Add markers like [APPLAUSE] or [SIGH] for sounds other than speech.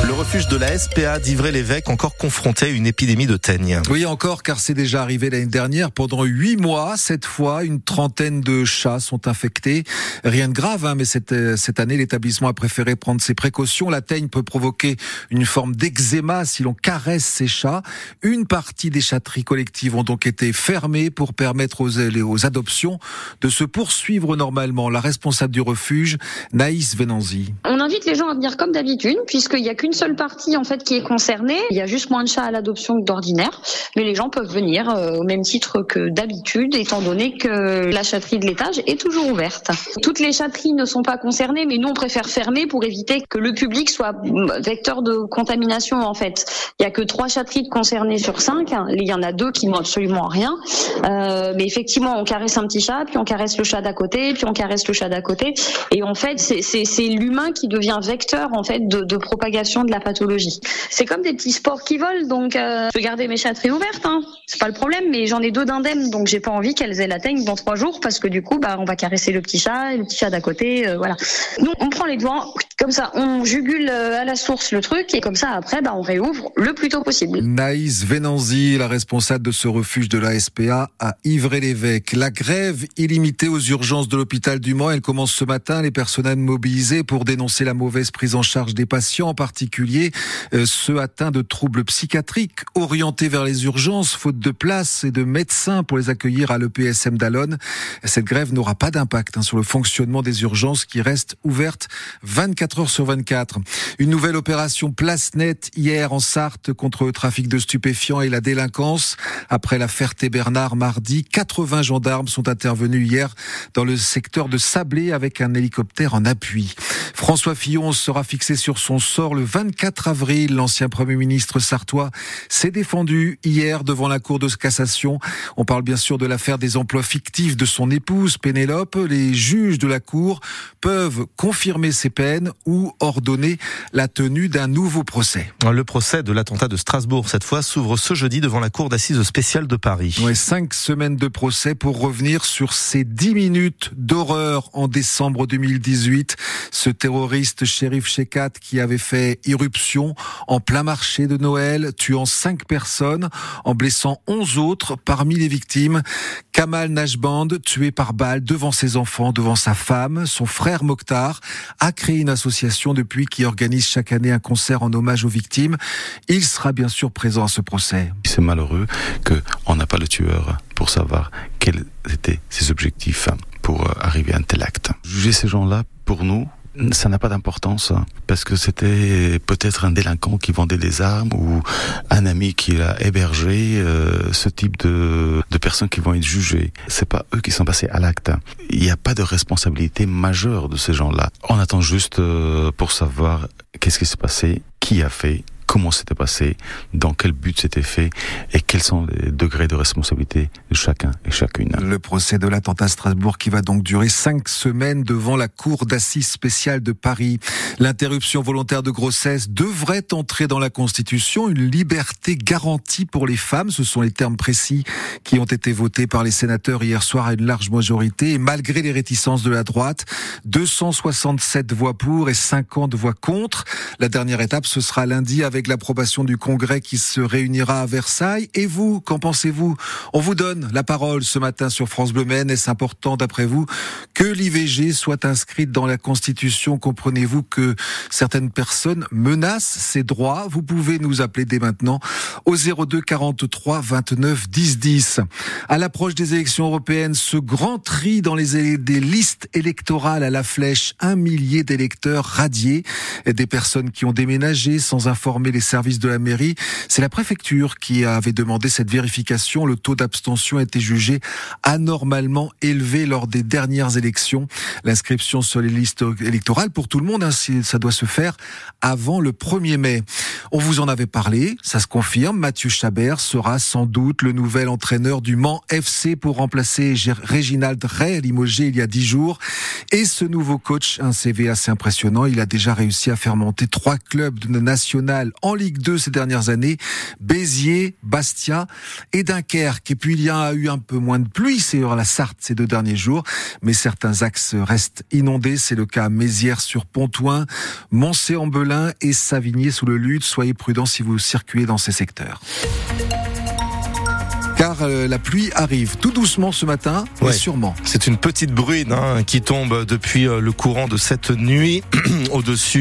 Le refuge de la SPA d'Ivray-l'Évêque encore confronté à une épidémie de teigne. Oui, encore, car c'est déjà arrivé l'année dernière. Pendant huit mois, cette fois, une trentaine de chats sont infectés. Rien de grave, hein, mais cette, euh, cette année, l'établissement a préféré prendre ses précautions. La teigne peut provoquer une forme d'eczéma si l'on caresse ces chats. Une partie des chatteries collectives ont donc été fermées pour permettre aux, aux adoptions de se poursuivre normalement. La responsable du refuge, Naïs Venanzi. On invite les gens à venir comme d'habitude, puisqu'il n'y a qu'une seule partie en fait qui est concernée. Il y a juste moins de chats à l'adoption que d'ordinaire, mais les gens peuvent venir euh, au même titre que d'habitude, étant donné que la chatterie de l'étage est toujours ouverte. Toutes les chatteries ne sont pas concernées, mais nous on préfère fermer pour éviter que le public soit vecteur de contamination en fait. Il y a que trois chatteries concernées sur cinq. Il y en a deux qui n'ont absolument rien. Euh, mais effectivement, on caresse un petit chat, puis on caresse le chat d'à côté, puis on caresse le chat d'à côté, et en fait c'est l'humain qui devient vecteur en fait de, de propagation de la pathologie. C'est comme des petits sports qui volent, donc euh, je vais garder mes chatteries ouvertes, hein. c'est pas le problème, mais j'en ai deux d'indemnes, donc j'ai pas envie qu'elles aient la teigne dans trois jours, parce que du coup, bah, on va caresser le petit chat, et le petit chat d'à côté, euh, voilà. Nous, on prend les doigts, comme ça, on jugule euh, à la source le truc, et comme ça, après, bah, on réouvre le plus tôt possible. Naïs Venanzi, la responsable de ce refuge de la SPA à Ivray-l'Évêque. La grève illimitée aux urgences de l'hôpital du Mans, elle commence ce matin. Les personnels mobilisés pour dénoncer la mauvaise prise en charge des patients, en particulier euh, ceux atteints de troubles psychiatriques, orientés vers les urgences, faute de place et de médecins pour les accueillir à l'EPSM d'Alonne. Cette grève n'aura pas d'impact hein, sur le fonctionnement des urgences qui restent ouvertes 24 heures sur 24. Une nouvelle opération place nette hier en Sarthe contre le trafic de stupéfiants et la délinquance. Après la Ferté-Bernard mardi, 80 gendarmes sont intervenus hier dans le secteur de Sablé avec un hélicoptère en appui. François Fillon sera fixé sur son sort le 24 avril. L'ancien Premier ministre sartois s'est défendu hier devant la Cour de cassation. On parle bien sûr de l'affaire des emplois fictifs de son épouse Pénélope. Les juges de la Cour peuvent confirmer ces peines ou ordonner la tenue d'un nouveau procès. Le procès de l'attentat de Strasbourg, cette fois, s'ouvre ce jeudi devant la Cour d'assises spéciale de Paris. Ouais, cinq semaines de procès pour revenir sur ces dix minutes d'horreur en décembre 2018. Ce terroriste shérif Shekat qui avait fait irruption en plein marché de Noël, tuant cinq personnes, en blessant onze autres parmi les victimes. Kamal Najband, tué par balle devant ses enfants, devant sa femme, son frère Mokhtar, a créé une association depuis qui organise chaque année un concert en hommage aux victimes. Il sera bien sûr présent à ce procès. C'est malheureux qu'on n'a pas le tueur pour savoir quels étaient ses objectifs pour arriver à un tel acte. Juger ces gens-là, pour nous, ça n'a pas d'importance hein, parce que c'était peut-être un délinquant qui vendait des armes ou un ami qui l'a hébergé. Euh, ce type de, de personnes qui vont être jugées, c'est pas eux qui sont passés à l'acte. Il n'y a pas de responsabilité majeure de ces gens-là. On attend juste euh, pour savoir qu'est-ce qui s'est passé, qui a fait comment c'était passé, dans quel but c'était fait et quels sont les degrés de responsabilité de chacun et chacune. Le procès de l'attentat à Strasbourg qui va donc durer cinq semaines devant la Cour d'assises spéciale de Paris. L'interruption volontaire de grossesse devrait entrer dans la Constitution, une liberté garantie pour les femmes. Ce sont les termes précis qui ont été votés par les sénateurs hier soir à une large majorité et malgré les réticences de la droite, 267 voix pour et 50 voix contre. La dernière étape, ce sera lundi avec l'approbation du Congrès qui se réunira à Versailles. Et vous, qu'en pensez-vous? On vous donne la parole ce matin sur France Bleu Maine. Est-ce important, d'après vous, que l'IVG soit inscrite dans la Constitution? Comprenez-vous que certaines personnes menacent ces droits? Vous pouvez nous appeler dès maintenant au 02 43 29 10 10. À l'approche des élections européennes, ce grand tri dans les des listes électorales à la flèche, un millier d'électeurs radiés, des personnes qui ont déménagé sans informer les services de la mairie. C'est la préfecture qui avait demandé cette vérification. Le taux d'abstention a été jugé anormalement élevé lors des dernières élections. L'inscription sur les listes électorales pour tout le monde, hein, ça doit se faire avant le 1er mai. On vous en avait parlé, ça se confirme. Mathieu Chabert sera sans doute le nouvel entraîneur du Mans FC pour remplacer Réginald Ray limogé il y a dix jours. Et ce nouveau coach, un CV assez impressionnant, il a déjà réussi à faire monter trois clubs de en Ligue 2 ces dernières années. Béziers, Bastia et Dunkerque. Et puis il y a eu un peu moins de pluie, c'est la Sarthe ces deux derniers jours, mais certains axes restent inondés. C'est le cas à Mézières sur Pontoin, Moncé-en-Belin et Savigné sous le Lude. Soyez prudents si vous circulez dans ces secteurs car euh, la pluie arrive tout doucement ce matin, mais sûrement. C'est une petite bruine hein, qui tombe depuis euh, le courant de cette nuit [CLEARS THROAT] au-dessus